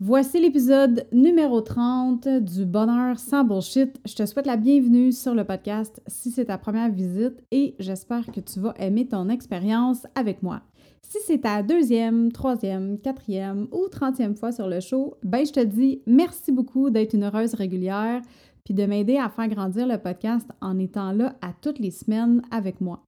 Voici l'épisode numéro 30 du Bonheur sans bullshit. Je te souhaite la bienvenue sur le podcast si c'est ta première visite et j'espère que tu vas aimer ton expérience avec moi. Si c'est ta deuxième, troisième, quatrième ou trentième fois sur le show, ben je te dis merci beaucoup d'être une heureuse régulière puis de m'aider à faire grandir le podcast en étant là à toutes les semaines avec moi.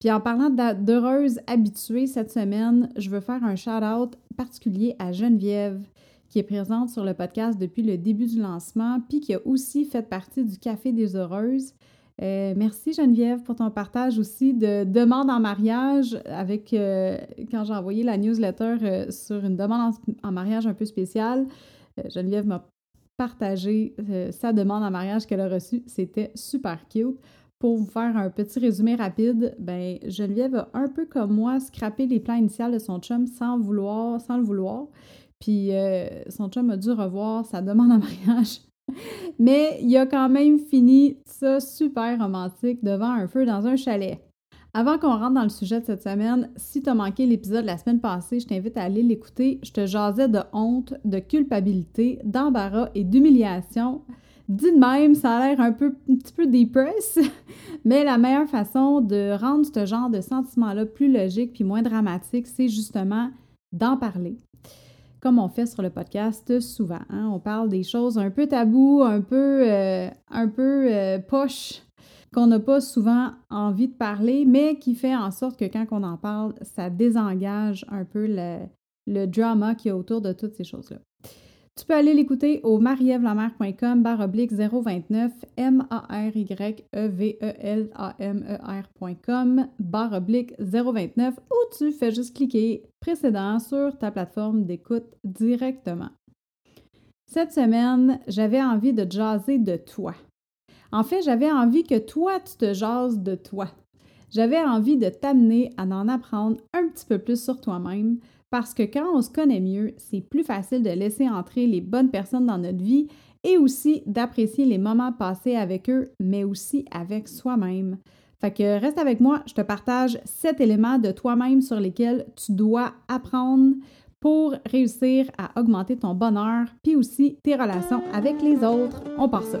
Puis en parlant d'heureuses habituées cette semaine, je veux faire un shout-out particulier à Geneviève qui est présente sur le podcast depuis le début du lancement, puis qui a aussi fait partie du Café des Heureuses. Euh, merci Geneviève pour ton partage aussi de demande en mariage avec euh, quand j'ai envoyé la newsletter euh, sur une demande en, mariage un peu spéciale. Geneviève m'a partagé sa demande en mariage qu'elle a reçue. C'était super cute. Pour vous faire un petit résumé rapide, ben Geneviève a un peu comme moi scrappé les plans initiaux de son chum sans vouloir, sans le vouloir. Puis euh, son chum a dû revoir sa demande en mariage. Mais il a quand même fini ça super romantique devant un feu dans un chalet. Avant qu'on rentre dans le sujet de cette semaine, si tu as manqué l'épisode de la semaine passée, je t'invite à aller l'écouter. Je te jasais de honte, de culpabilité, d'embarras et d'humiliation. Dit de même, ça a l'air un peu un petit peu depress, mais la meilleure façon de rendre ce genre de sentiment-là plus logique puis moins dramatique, c'est justement d'en parler comme on fait sur le podcast souvent. Hein. On parle des choses un peu tabous, un peu, euh, euh, poche, qu'on n'a pas souvent envie de parler, mais qui fait en sorte que quand on en parle, ça désengage un peu le, le drama qui est autour de toutes ces choses-là. Tu peux aller l'écouter au marievlamer.com barre oblique 029 m a r y e v e l a m e r.com barre oblique 029 ou tu fais juste cliquer précédent sur ta plateforme d'écoute directement. Cette semaine, j'avais envie de jaser de toi. En fait, j'avais envie que toi, tu te jases de toi. J'avais envie de t'amener à en apprendre un petit peu plus sur toi-même parce que quand on se connaît mieux, c'est plus facile de laisser entrer les bonnes personnes dans notre vie et aussi d'apprécier les moments passés avec eux, mais aussi avec soi-même. Fait que reste avec moi, je te partage sept éléments de toi-même sur lesquels tu dois apprendre pour réussir à augmenter ton bonheur, puis aussi tes relations avec les autres. On part ça.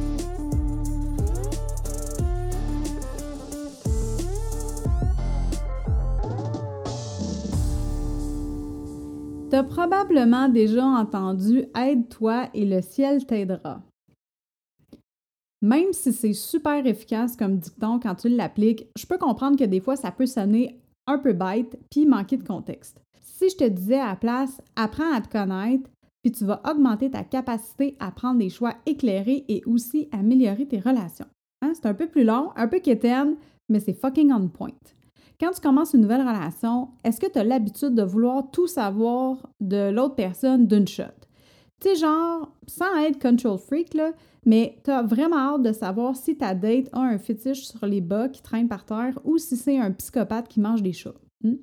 Probablement déjà entendu Aide-toi et le ciel t'aidera. Même si c'est super efficace comme dicton quand tu l'appliques, je peux comprendre que des fois ça peut sonner un peu bête puis manquer de contexte. Si je te disais à la place, apprends à te connaître, puis tu vas augmenter ta capacité à prendre des choix éclairés et aussi améliorer tes relations. Hein, c'est un peu plus long, un peu quétaine, mais c'est fucking on point. Quand tu commences une nouvelle relation, est-ce que tu as l'habitude de vouloir tout savoir de l'autre personne d'une shot? Tu sais, genre, sans être control freak, là, mais tu as vraiment hâte de savoir si ta date a un fétiche sur les bas qui traîne par terre ou si c'est un psychopathe qui mange des chats. Hmm?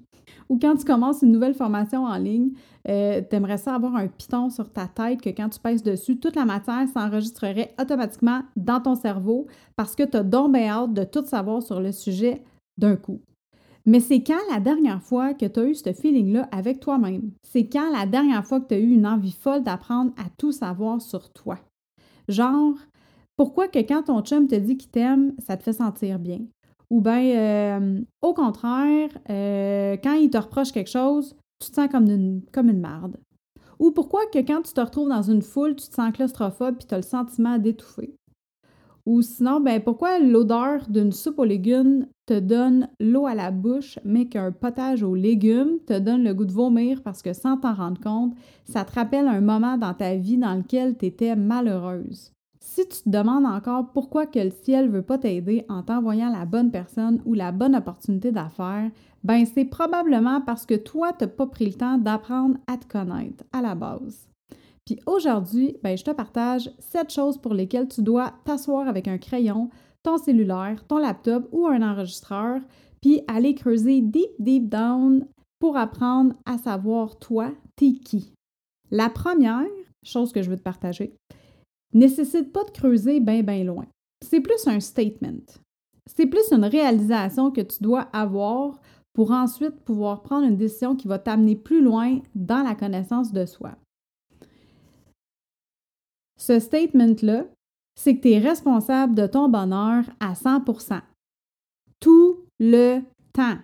Ou quand tu commences une nouvelle formation en ligne, euh, tu aimerais ça avoir un piton sur ta tête que quand tu pèses dessus, toute la matière s'enregistrerait automatiquement dans ton cerveau parce que tu as donc bien hâte de tout savoir sur le sujet d'un coup. Mais c'est quand la dernière fois que tu as eu ce feeling-là avec toi-même? C'est quand la dernière fois que tu as eu une envie folle d'apprendre à tout savoir sur toi? Genre, pourquoi que quand ton chum te dit qu'il t'aime, ça te fait sentir bien? Ou bien, euh, au contraire, euh, quand il te reproche quelque chose, tu te sens comme une, comme une marde? Ou pourquoi que quand tu te retrouves dans une foule, tu te sens claustrophobe et tu as le sentiment d'étouffer? Ou sinon, ben pourquoi l'odeur d'une soupe aux légumes te donne l'eau à la bouche, mais qu'un potage aux légumes te donne le goût de vomir? Parce que sans t'en rendre compte, ça te rappelle un moment dans ta vie dans lequel tu étais malheureuse. Si tu te demandes encore pourquoi que le ciel veut pas t'aider en t'envoyant la bonne personne ou la bonne opportunité d'affaires, ben c'est probablement parce que toi, tu n'as pas pris le temps d'apprendre à te connaître à la base. Puis aujourd'hui, ben, je te partage sept choses pour lesquelles tu dois t'asseoir avec un crayon, ton cellulaire, ton laptop ou un enregistreur, puis aller creuser deep, deep down pour apprendre à savoir toi, t'es qui. La première chose que je veux te partager nécessite pas de creuser bien, bien loin. C'est plus un statement. C'est plus une réalisation que tu dois avoir pour ensuite pouvoir prendre une décision qui va t'amener plus loin dans la connaissance de soi. Ce statement-là, c'est que tu es responsable de ton bonheur à 100% tout le temps.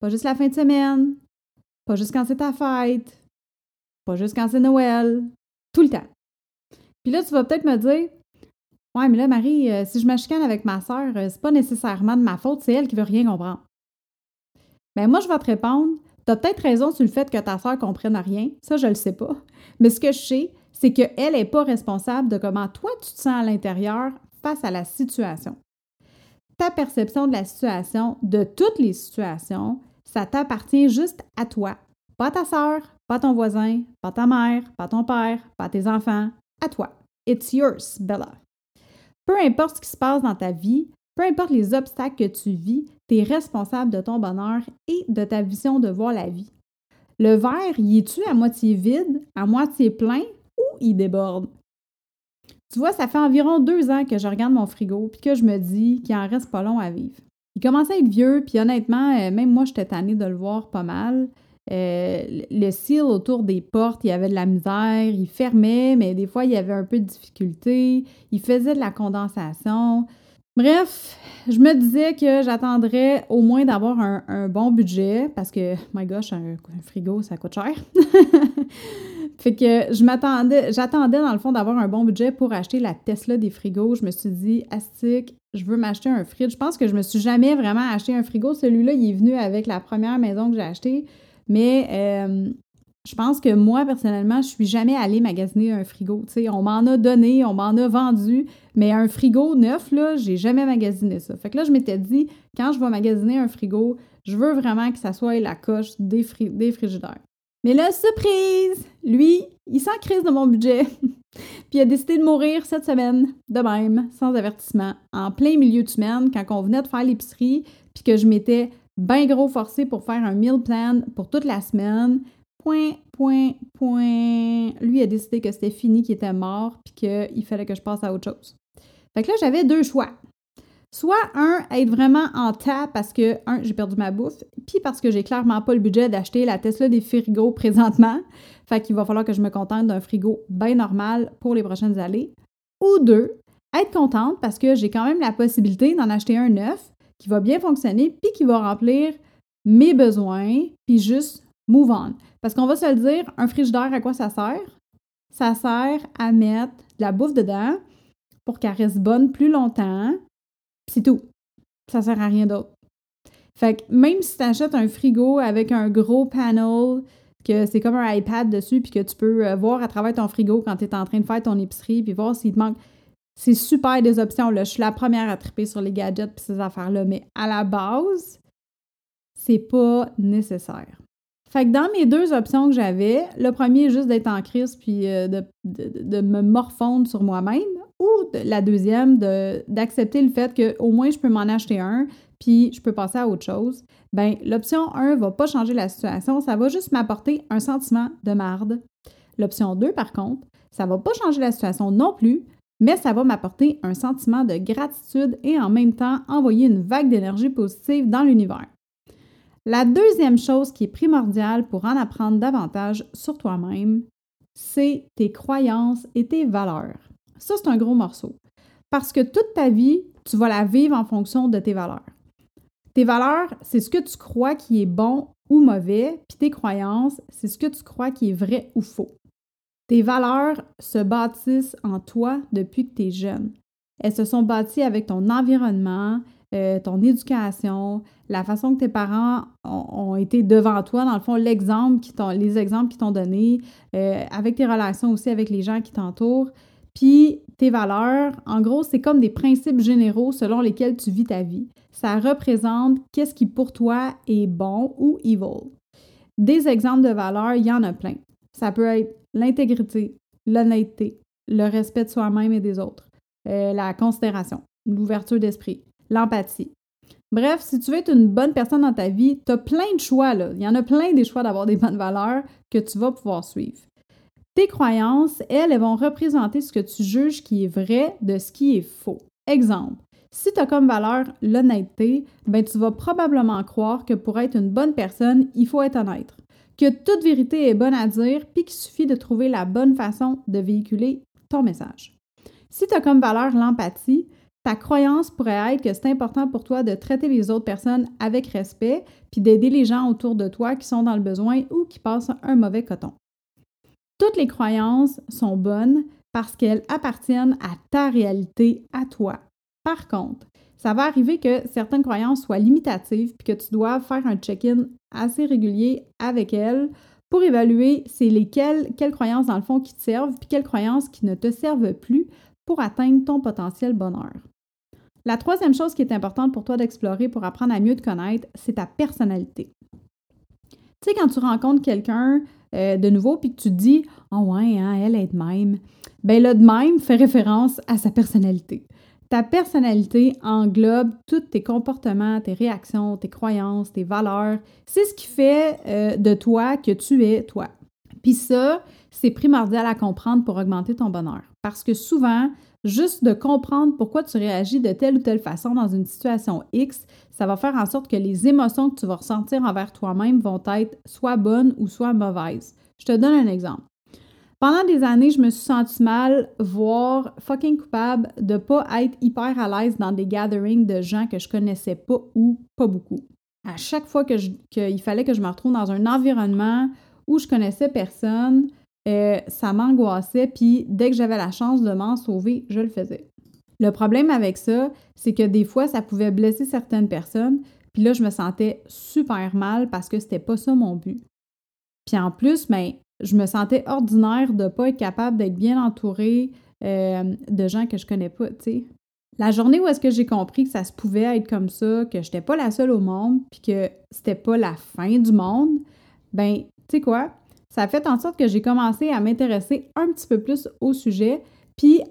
Pas juste la fin de semaine, pas juste quand c'est ta fête, pas juste quand c'est Noël, tout le temps. Puis là, tu vas peut-être me dire Ouais, mais là, Marie, euh, si je me chicane avec ma sœur, euh, c'est pas nécessairement de ma faute, c'est elle qui veut rien comprendre. Ben moi, je vais te répondre T'as peut-être raison sur le fait que ta sœur comprenne rien, ça, je le sais pas. Mais ce que je sais, c'est qu'elle n'est pas responsable de comment toi tu te sens à l'intérieur face à la situation. Ta perception de la situation, de toutes les situations, ça t'appartient juste à toi. Pas ta sœur, pas ton voisin, pas ta mère, pas ton père, pas tes enfants, à toi. It's yours, Bella. Peu importe ce qui se passe dans ta vie, peu importe les obstacles que tu vis, tu es responsable de ton bonheur et de ta vision de voir la vie. Le verre, y est-tu à moitié vide, à moitié plein? Il déborde? Tu vois, ça fait environ deux ans que je regarde mon frigo puis que je me dis qu'il en reste pas long à vivre. Il commençait à être vieux, puis honnêtement, euh, même moi, j'étais tannée de le voir pas mal. Euh, le seal autour des portes, il y avait de la misère, il fermait, mais des fois, il y avait un peu de difficulté. Il faisait de la condensation. Bref, je me disais que j'attendrais au moins d'avoir un, bon budget parce que, my gosh, un, frigo, ça coûte cher. fait que je m'attendais, j'attendais dans le fond d'avoir un bon budget pour acheter la Tesla des frigos. Je me suis dit, Astic, je veux m'acheter un frigo. Je pense que je me suis jamais vraiment acheté un frigo. Celui-là, il est venu avec la première maison que j'ai achetée. Mais euh, je pense que moi, personnellement, je suis jamais allée magasiner un frigo. on m'en a donné, on m'en a vendu, mais un frigo neuf, là, j'ai jamais magasiné ça. Fait que là, je m'étais dit, quand je vais magasiner un frigo, je veux vraiment que ça soit la coche des, des frigidaires. Mais là, surprise! Lui, il s'en crise de mon budget. Puis il a décidé de mourir cette semaine, de même, sans avertissement, en plein milieu de semaine, quand on venait de faire l'épicerie, puis que je m'étais bien gros forcé pour faire un meal plan pour toute la semaine. Point, point, point. Lui a décidé que c'était fini, qu'il était mort, puis qu'il fallait que je passe à autre chose. Fait que là, j'avais deux choix. Soit un, être vraiment en tas parce que, un, j'ai perdu ma bouffe, puis parce que j'ai clairement pas le budget d'acheter la Tesla des frigos présentement. Fait qu'il va falloir que je me contente d'un frigo bien normal pour les prochaines années. Ou deux, être contente parce que j'ai quand même la possibilité d'en acheter un neuf qui va bien fonctionner, puis qui va remplir mes besoins, puis juste move on. Parce qu'on va se le dire, un frigidaire, à quoi ça sert? Ça sert à mettre de la bouffe dedans pour qu'elle reste bonne plus longtemps. C'est tout. Ça sert à rien d'autre. Fait que même si tu achètes un frigo avec un gros panel, que c'est comme un iPad dessus, puis que tu peux euh, voir à travers ton frigo quand tu es en train de faire ton épicerie, puis voir s'il te manque. C'est super des options. Je suis la première à triper sur les gadgets et ces affaires-là, mais à la base, c'est pas nécessaire. Fait que dans mes deux options que j'avais, le premier, juste d'être en crise puis euh, de, me morfondre sur moi-même, ou la deuxième, d'accepter le fait qu'au moins je peux m'en acheter un puis je peux passer à autre chose. Ben, l'option 1 va pas changer la situation, ça va juste m'apporter un sentiment de marde. L'option 2, par contre, ça va pas changer la situation non plus, mais ça va m'apporter un sentiment de gratitude et en même temps envoyer une vague d'énergie positive dans l'univers. La deuxième chose qui est primordiale pour en apprendre davantage sur toi-même, c'est tes croyances et tes valeurs. Ça, c'est un gros morceau. Parce que toute ta vie, tu vas la vivre en fonction de tes valeurs. Tes valeurs, c'est ce que tu crois qui est bon ou mauvais, puis tes croyances, c'est ce que tu crois qui est vrai ou faux. Tes valeurs se bâtissent en toi depuis que tu es jeune. Elles se sont bâties avec ton environnement, euh, ton éducation, la façon que tes parents ont, été devant toi, dans le fond, qui les exemples qu'ils t'ont donnés, euh, avec tes relations aussi avec les gens qui t'entourent. Puis tes valeurs, en gros, c'est comme des principes généraux selon lesquels tu vis ta vie. Ça représente qu'est-ce qui pour toi est bon ou evil. Des exemples de valeurs, il y en a plein. Ça peut être l'intégrité, l'honnêteté, le respect de soi-même et des autres, euh, la considération, l'ouverture d'esprit, l'empathie. Bref, si tu veux être une bonne personne dans ta vie, tu as plein de choix. Là. Il y en a plein des choix d'avoir des bonnes valeurs que tu vas pouvoir suivre. Tes croyances, elles, elles vont représenter ce que tu juges qui est vrai de ce qui est faux. Exemple, si tu as comme valeur l'honnêteté, ben tu vas probablement croire que pour être une bonne personne, il faut être honnête, que toute vérité est bonne à dire, puis qu'il suffit de trouver la bonne façon de véhiculer ton message. Si tu as comme valeur l'empathie, ta croyance pourrait être que c'est important pour toi de traiter les autres personnes avec respect, puis d'aider les gens autour de toi qui sont dans le besoin ou qui passent un mauvais coton. Toutes les croyances sont bonnes parce qu'elles appartiennent à ta réalité, à toi. Par contre, ça va arriver que certaines croyances soient limitatives puis que tu dois faire un check-in assez régulier avec elles pour évaluer c'est lesquelles, quelles croyances dans le fond qui te servent puis quelles croyances qui ne te servent plus pour atteindre ton potentiel bonheur. La troisième chose qui est importante pour toi d'explorer pour apprendre à mieux te connaître, c'est ta personnalité. Tu sais, quand tu rencontres quelqu'un euh, de nouveau puis que tu te dis Oh ouais, hein, elle est de même, bien le de même fait référence à sa personnalité. Ta personnalité englobe tous tes comportements, tes réactions, tes croyances, tes valeurs. C'est ce qui fait euh, de toi que tu es toi. Puis ça, c'est primordial à comprendre pour augmenter ton bonheur. Parce que souvent, juste de comprendre pourquoi tu réagis de telle ou telle façon dans une situation X, ça va faire en sorte que les émotions que tu vas ressentir envers toi-même vont être soit bonnes ou soit mauvaises. Je te donne un exemple. Pendant des années, je me suis sentie mal, voire fucking coupable de ne pas être hyper à l'aise dans des gatherings de gens que je connaissais pas ou pas beaucoup. À chaque fois qu'il fallait que je me retrouve dans un environnement où je connaissais personne, euh, ça m'angoissait, puis dès que j'avais la chance de m'en sauver, je le faisais. Le problème avec ça, c'est que des fois, ça pouvait blesser certaines personnes, puis là, je me sentais super mal parce que c'était pas ça mon but. Puis en plus, ben, je me sentais ordinaire de pas être capable d'être bien entourée euh, de gens que je connais pas, tu sais. La journée où est-ce que j'ai compris que ça se pouvait être comme ça, que je n'étais pas la seule au monde, puis que c'était pas la fin du monde, ben, tu sais quoi? Ça a fait en sorte que j'ai commencé à m'intéresser un petit peu plus au sujet, puis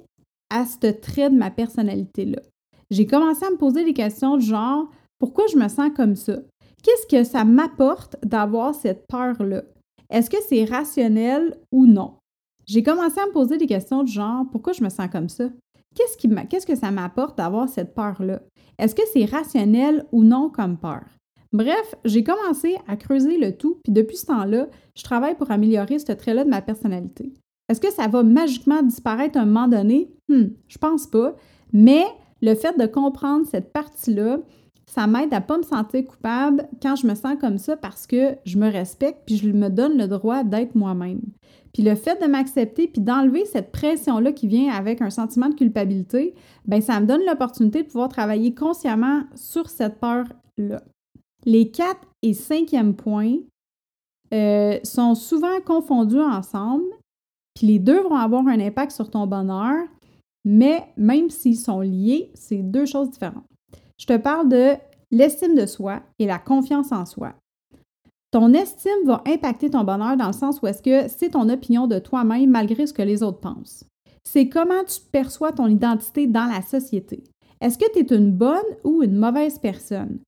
à ce trait de ma personnalité-là. J'ai commencé à me poser des questions du genre pourquoi je me sens comme ça? Qu'est-ce que ça m'apporte d'avoir cette peur-là? Est-ce que c'est rationnel ou non? J'ai commencé à me poser des questions du genre pourquoi je me sens comme ça? Qu'est-ce, qui qu'est-ce que ça m'apporte d'avoir cette peur-là? Est-ce que c'est rationnel ou non comme peur? Bref, j'ai commencé à creuser le tout, puis depuis ce temps-là, je travaille pour améliorer ce trait-là de ma personnalité. Est-ce que ça va magiquement disparaître à un moment donné? Hmm, je pense pas. Mais le fait de comprendre cette partie-là, ça m'aide à ne pas me sentir coupable quand je me sens comme ça parce que je me respecte puis je me donne le droit d'être moi-même. Puis le fait de m'accepter puis d'enlever cette pression-là qui vient avec un sentiment de culpabilité, ben ça me donne l'opportunité de pouvoir travailler consciemment sur cette peur-là. Les quatre et cinquième points euh, sont souvent confondus ensemble, puis les deux vont avoir un impact sur ton bonheur, mais même s'ils sont liés, c'est deux choses différentes. Je te parle de l'estime de soi et la confiance en soi. Ton estime va impacter ton bonheur dans le sens où est-ce que c'est ton opinion de toi-même malgré ce que les autres pensent. C'est comment tu perçois ton identité dans la société. Est-ce que tu es une bonne ou une mauvaise personne?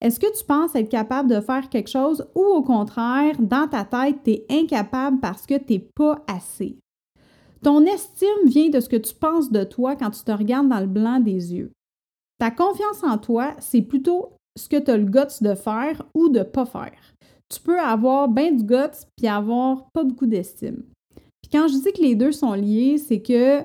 Est-ce que tu penses être capable de faire quelque chose ou au contraire, dans ta tête, tu es incapable parce que tu n'es pas assez? Ton estime vient de ce que tu penses de toi quand tu te regardes dans le blanc des yeux. Ta confiance en toi, c'est plutôt ce que tu as le guts de faire ou de ne pas faire. Tu peux avoir bien du guts puis avoir pas beaucoup d'estime. Puis quand je dis que les deux sont liés, c'est que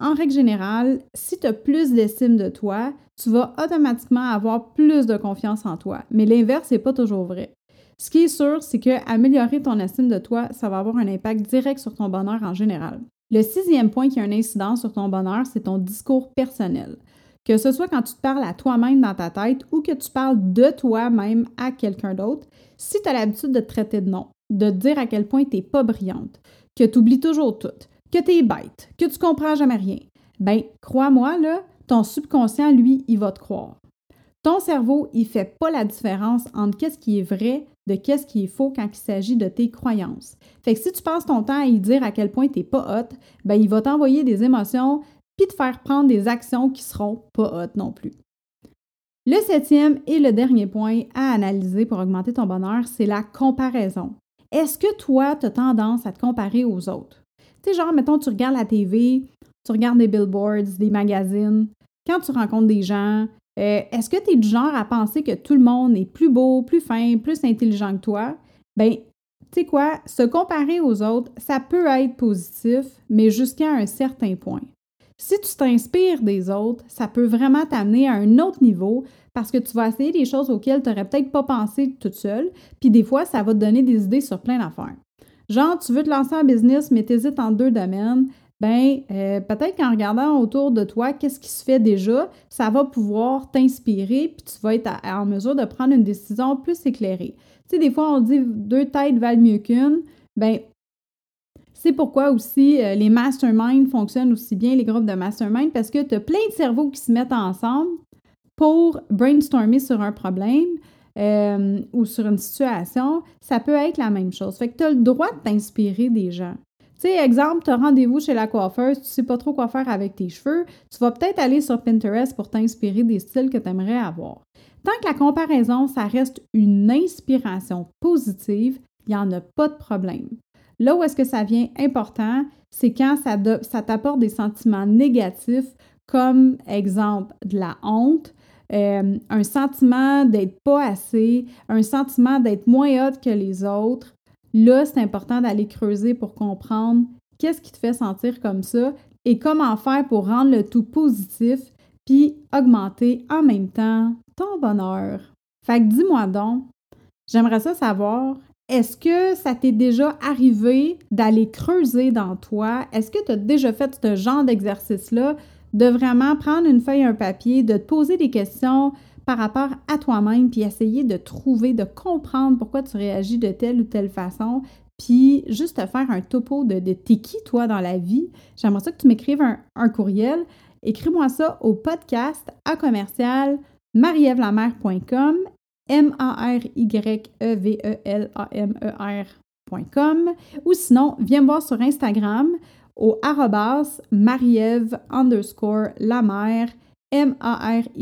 en règle générale, si tu as plus d'estime de toi, tu vas automatiquement avoir plus de confiance en toi. Mais l'inverse n'est pas toujours vrai. Ce qui est sûr, c'est que améliorer ton estime de toi, ça va avoir un impact direct sur ton bonheur en général. Le sixième point qui a un incidence sur ton bonheur, c'est ton discours personnel. Que ce soit quand tu te parles à toi-même dans ta tête ou que tu parles de toi-même à quelqu'un d'autre, si tu as l'habitude de te traiter de nom, de te dire à quel point tu n'es pas brillante, que tu oublies toujours tout, que tu es bête, que tu comprends jamais rien, ben crois-moi, là, ton subconscient, lui, il va te croire. Ton cerveau, il fait pas la différence entre qu'est-ce qui est vrai de qu'est-ce qui est faux quand il s'agit de tes croyances. Fait que si tu passes ton temps à y dire à quel point tu n'es pas hot, ben il va t'envoyer des émotions puis te faire prendre des actions qui seront pas hot non plus. Le septième et le dernier point à analyser pour augmenter ton bonheur, c'est la comparaison. Est-ce que toi, tu as tendance à te comparer aux autres? Tu sais, genre, mettons, tu regardes la TV, tu regardes des billboards, des magazines, quand tu rencontres des gens, euh, est-ce que tu es du genre à penser que tout le monde est plus beau, plus fin, plus intelligent que toi? Ben, tu sais quoi, se comparer aux autres, ça peut être positif, mais jusqu'à un certain point. Si tu t'inspires des autres, ça peut vraiment t'amener à un autre niveau parce que tu vas essayer des choses auxquelles tu n'aurais peut-être pas pensé toute seule, puis des fois, ça va te donner des idées sur plein d'affaires. Genre, tu veux te lancer en business, mais tu hésites en deux domaines, ben euh, peut-être qu'en regardant autour de toi qu'est-ce qui se fait déjà, ça va pouvoir t'inspirer, puis tu vas être en mesure de prendre une décision plus éclairée. Tu sais, des fois, on dit deux têtes valent mieux qu'une. Ben, c'est pourquoi aussi euh, les masterminds fonctionnent aussi bien, les groupes de mastermind, parce que tu as plein de cerveaux qui se mettent ensemble pour brainstormer sur un problème euh, ou sur une situation. Ça peut être la même chose. Fait que tu as le droit de t'inspirer des gens. Tu sais, exemple, tu as rendez-vous chez la coiffeuse, tu sais pas trop quoi faire avec tes cheveux, tu vas peut-être aller sur Pinterest pour t'inspirer des styles que tu aimerais avoir. Tant que la comparaison, ça reste une inspiration positive, il n'y en a pas de problème. Là où est-ce que ça vient important, c'est quand ça, ça t'apporte des sentiments négatifs, comme exemple de la honte, euh, un sentiment d'être pas assez, un sentiment d'être moins hot que les autres. Là, c'est important d'aller creuser pour comprendre qu'est-ce qui te fait sentir comme ça et comment faire pour rendre le tout positif puis augmenter en même temps ton bonheur. Fait que dis-moi donc, j'aimerais ça savoir, est-ce que ça t'est déjà arrivé d'aller creuser dans toi? Est-ce que tu as déjà fait ce genre d'exercice-là, de vraiment prendre une feuille, un papier, de te poser des questions par rapport à toi-même, puis essayer de trouver, de comprendre pourquoi tu réagis de telle ou telle façon, puis juste te faire un topo de, de t'es qui toi dans la vie. J'aimerais ça que tu m'écrives un, un courriel. Écris-moi ça au podcast à commercial marievlamer.com M-A-R-Y-E-V-E-L-A-M-E-R.com ou sinon, viens me voir sur Instagram au arrobas underscore la mère M-A-R-Y-E-V-E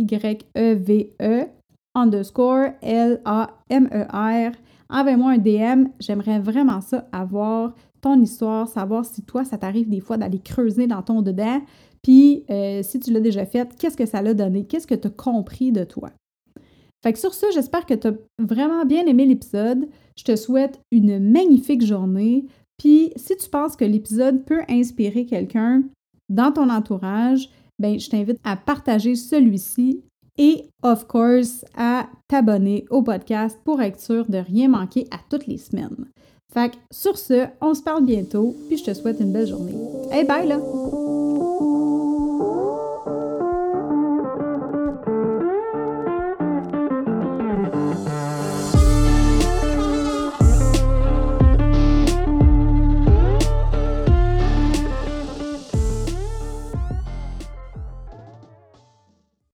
underscore L-A-M-E-R. Envoie-moi un DM, j'aimerais vraiment ça avoir ton histoire, savoir si toi, ça t'arrive des fois d'aller creuser dans ton dedans, puis euh, si tu l'as déjà fait, qu'est-ce que ça l'a donné, qu'est-ce que tu as compris de toi? Fait que sur ce, j'espère que tu as vraiment bien aimé l'épisode. Je te souhaite une magnifique journée. Puis si tu penses que l'épisode peut inspirer quelqu'un dans ton entourage, ben je t'invite à partager celui-ci et of course à t'abonner au podcast pour être sûr de rien manquer à toutes les semaines. Fait que sur ce, on se parle bientôt, puis je te souhaite une belle journée. Hey bye là!